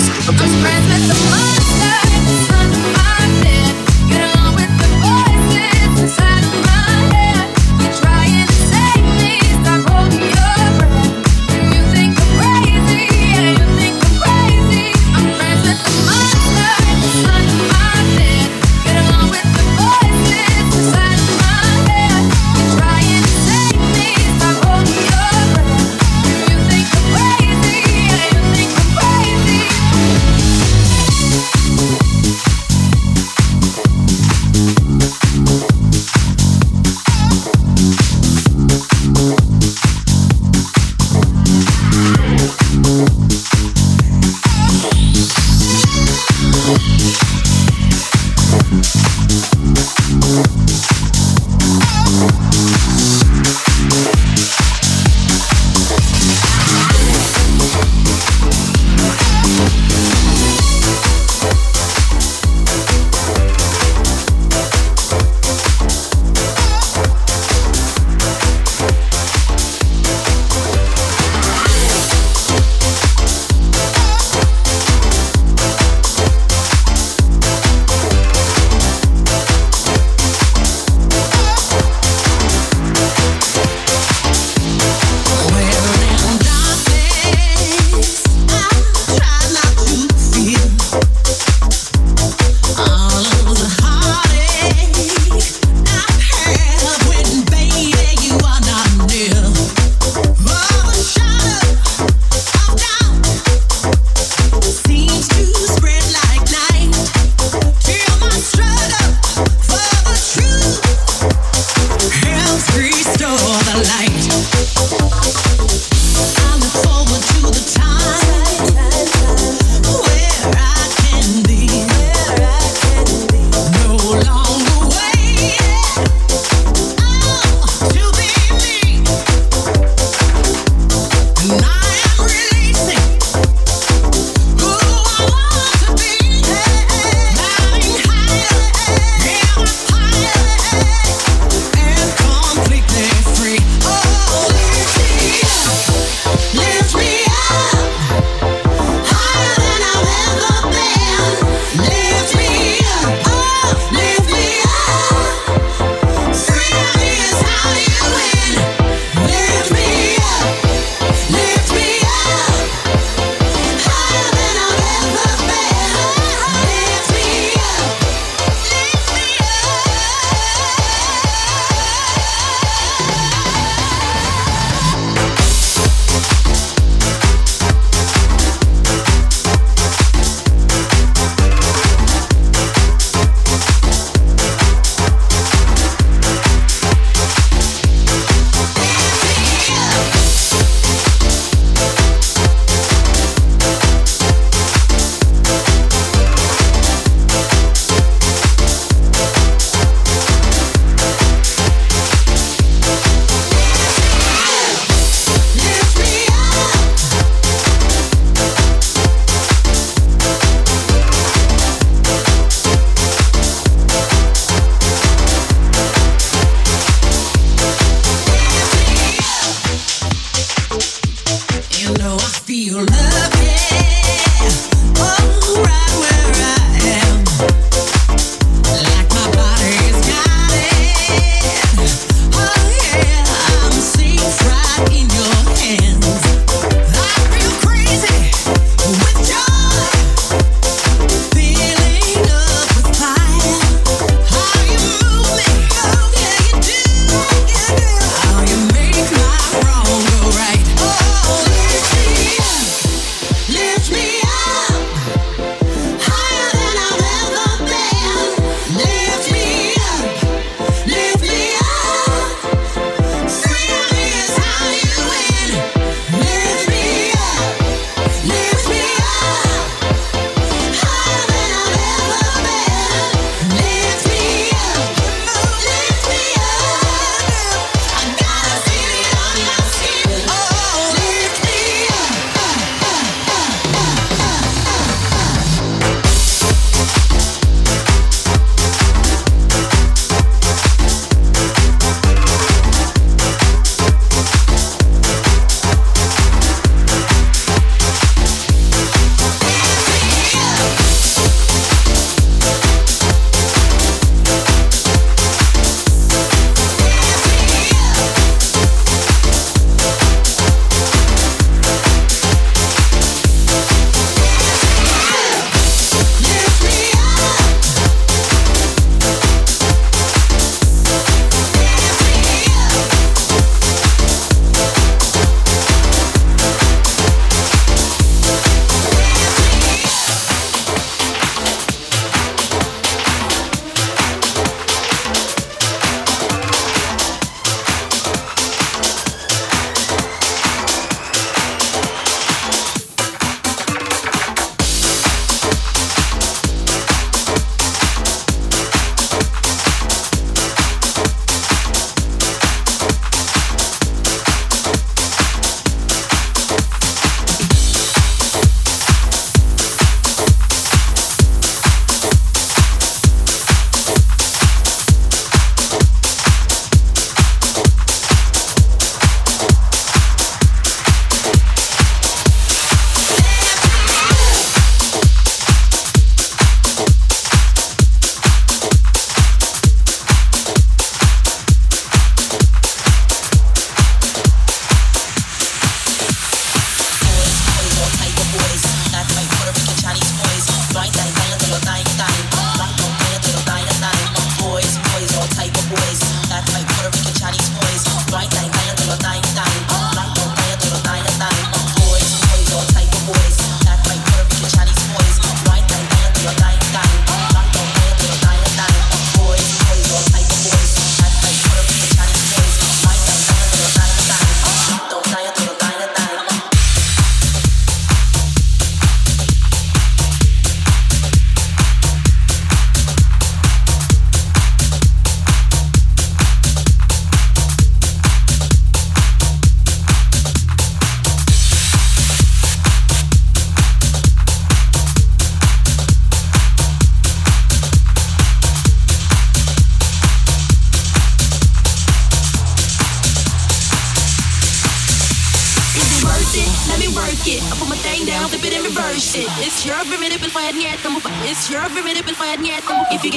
I'm friends with the monster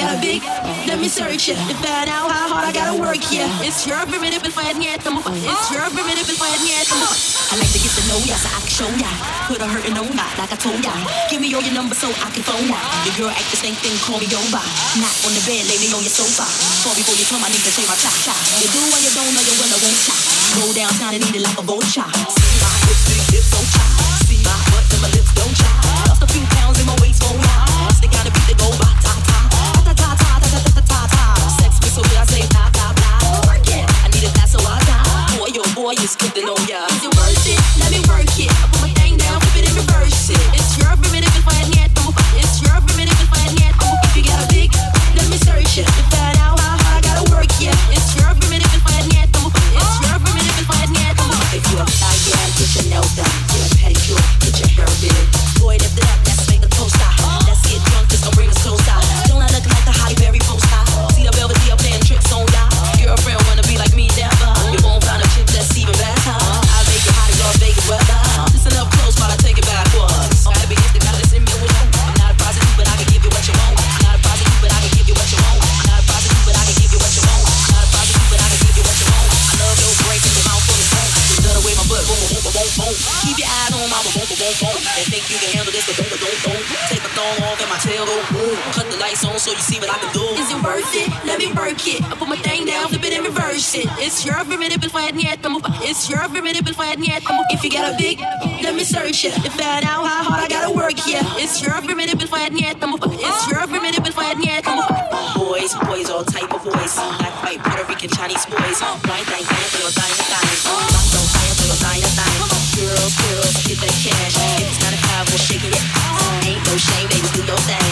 yeah, big. Let me search ya to find out how hard I gotta work, yeah. It's your primitive if I hadn't yet come It's your primitive if I hadn't yet come I like to get to know ya so I can show ya. Put a hurtin' on ya, like I told ya. Give me all your numbers so I can phone ya. The girl act the same thing, call me over. Not on the bed, lay me on your sofa. Fall before you come, I need to say my cha cha. You do or you don't know you will, I won't cha. Go downtown and eat it like a vulture. See my hips, hips, out the door. Is it worth it? Let me work it. I put my thing down, flip it and reverse it. It's your primitive, but flat yet. It's your primitive, but flat yet. If you got a big, let me search it. To find out how hard I gotta work, it. It's your primitive, but flat yet. It's your primitive, but flat yet. Boys, boys, all type of boys. Black, white, Puerto Rican, Chinese boys. Blind, blind, blind, blind, blind, blind, blind, blind, blind, Girls, girls, get that cash. If it's not a five, we'll shake it. Ain't no shame, baby, do your thing.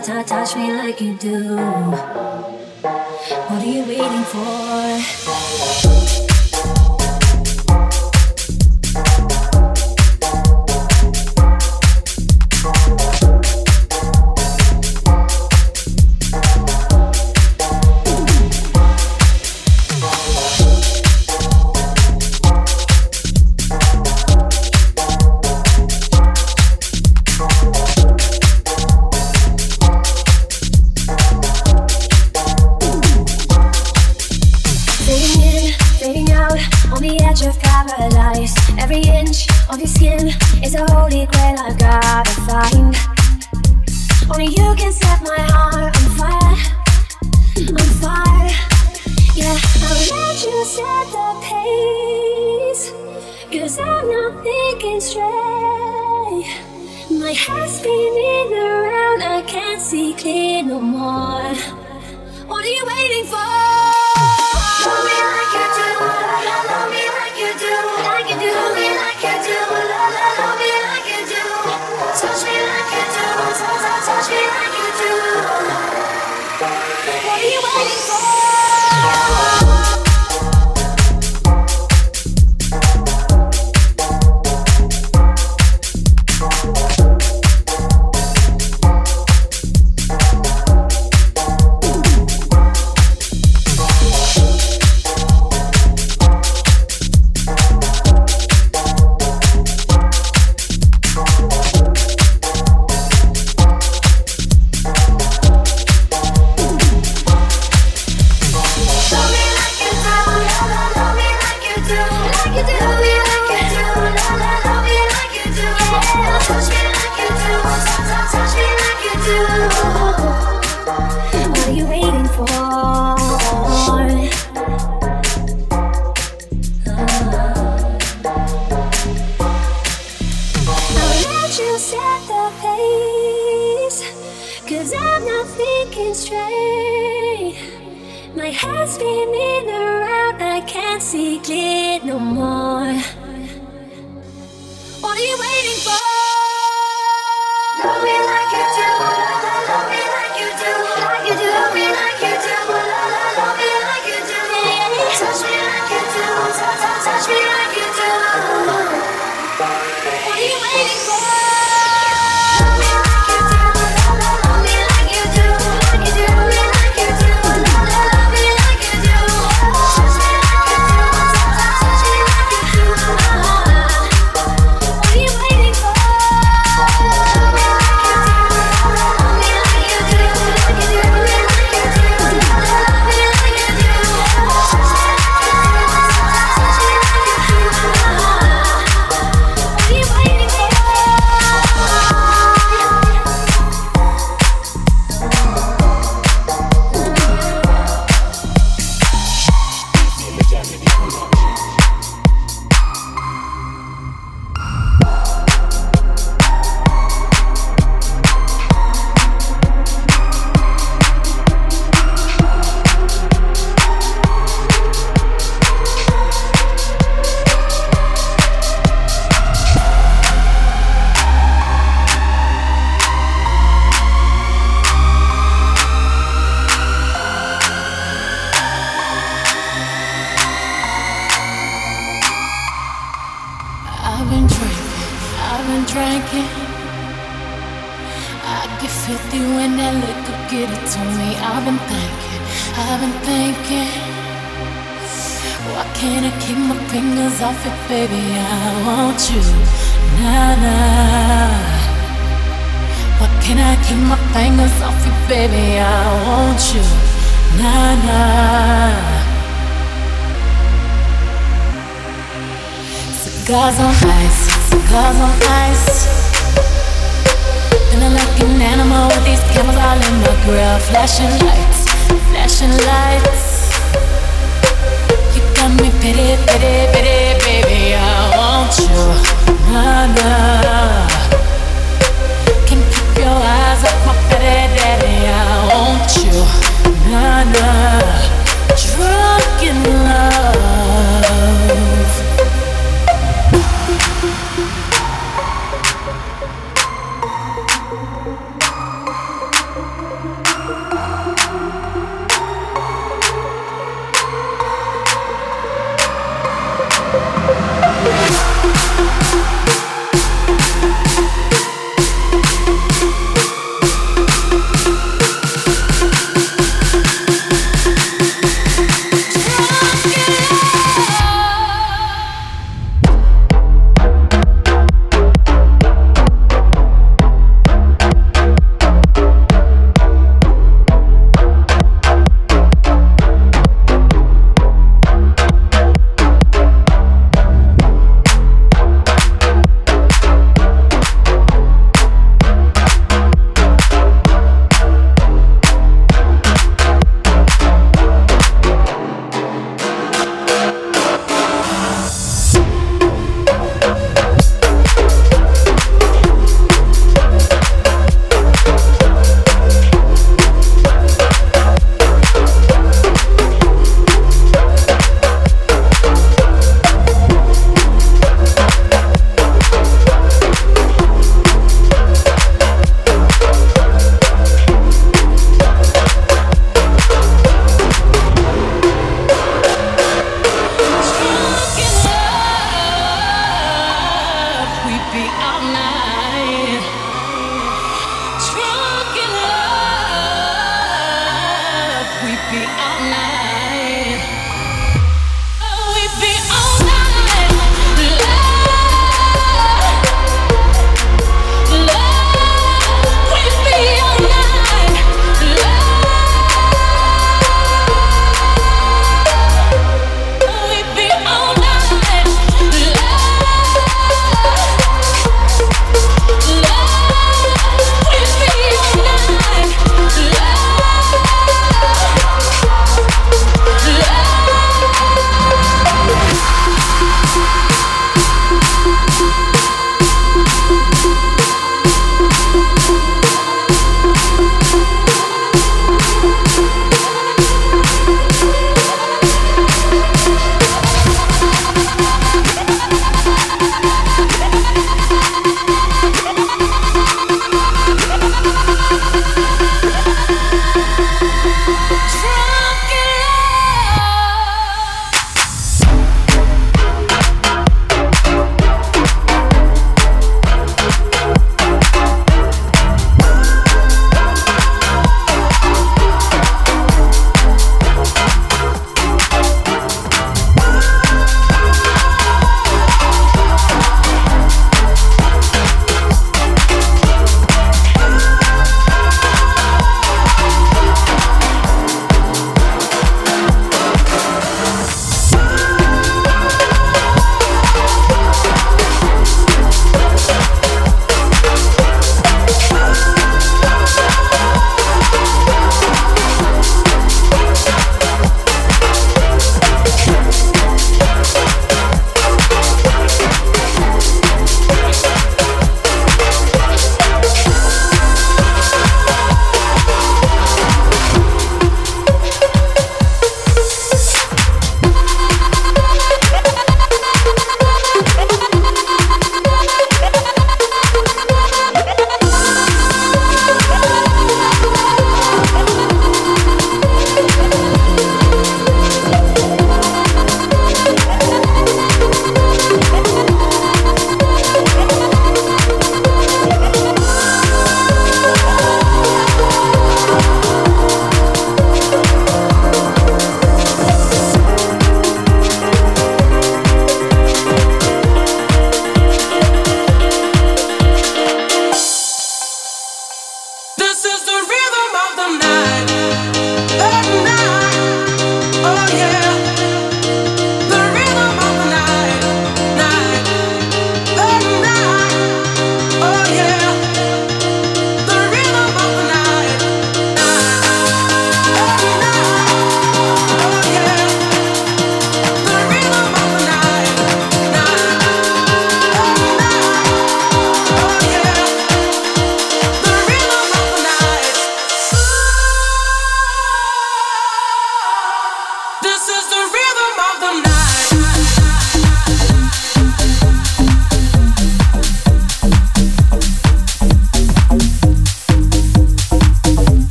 ta touch me like you do. What are you waiting for? astray. My head's spinning around, I can't see clear no more. What are you waiting for? Love me like you do. Love me like you do, do. Love me like you do. Love me like you do. Touch me like you do, touch, touch, touch me like you do. What are you waiting for? you, na na. Cigars on ice, cigars on ice. Feeling like an animal with these cameras all in my grill. Flashing lights, flashing lights. You got me pity, pity, pity, baby. I want you, na na. Can't keep your eyes off my you, nah, nah, drunk in love.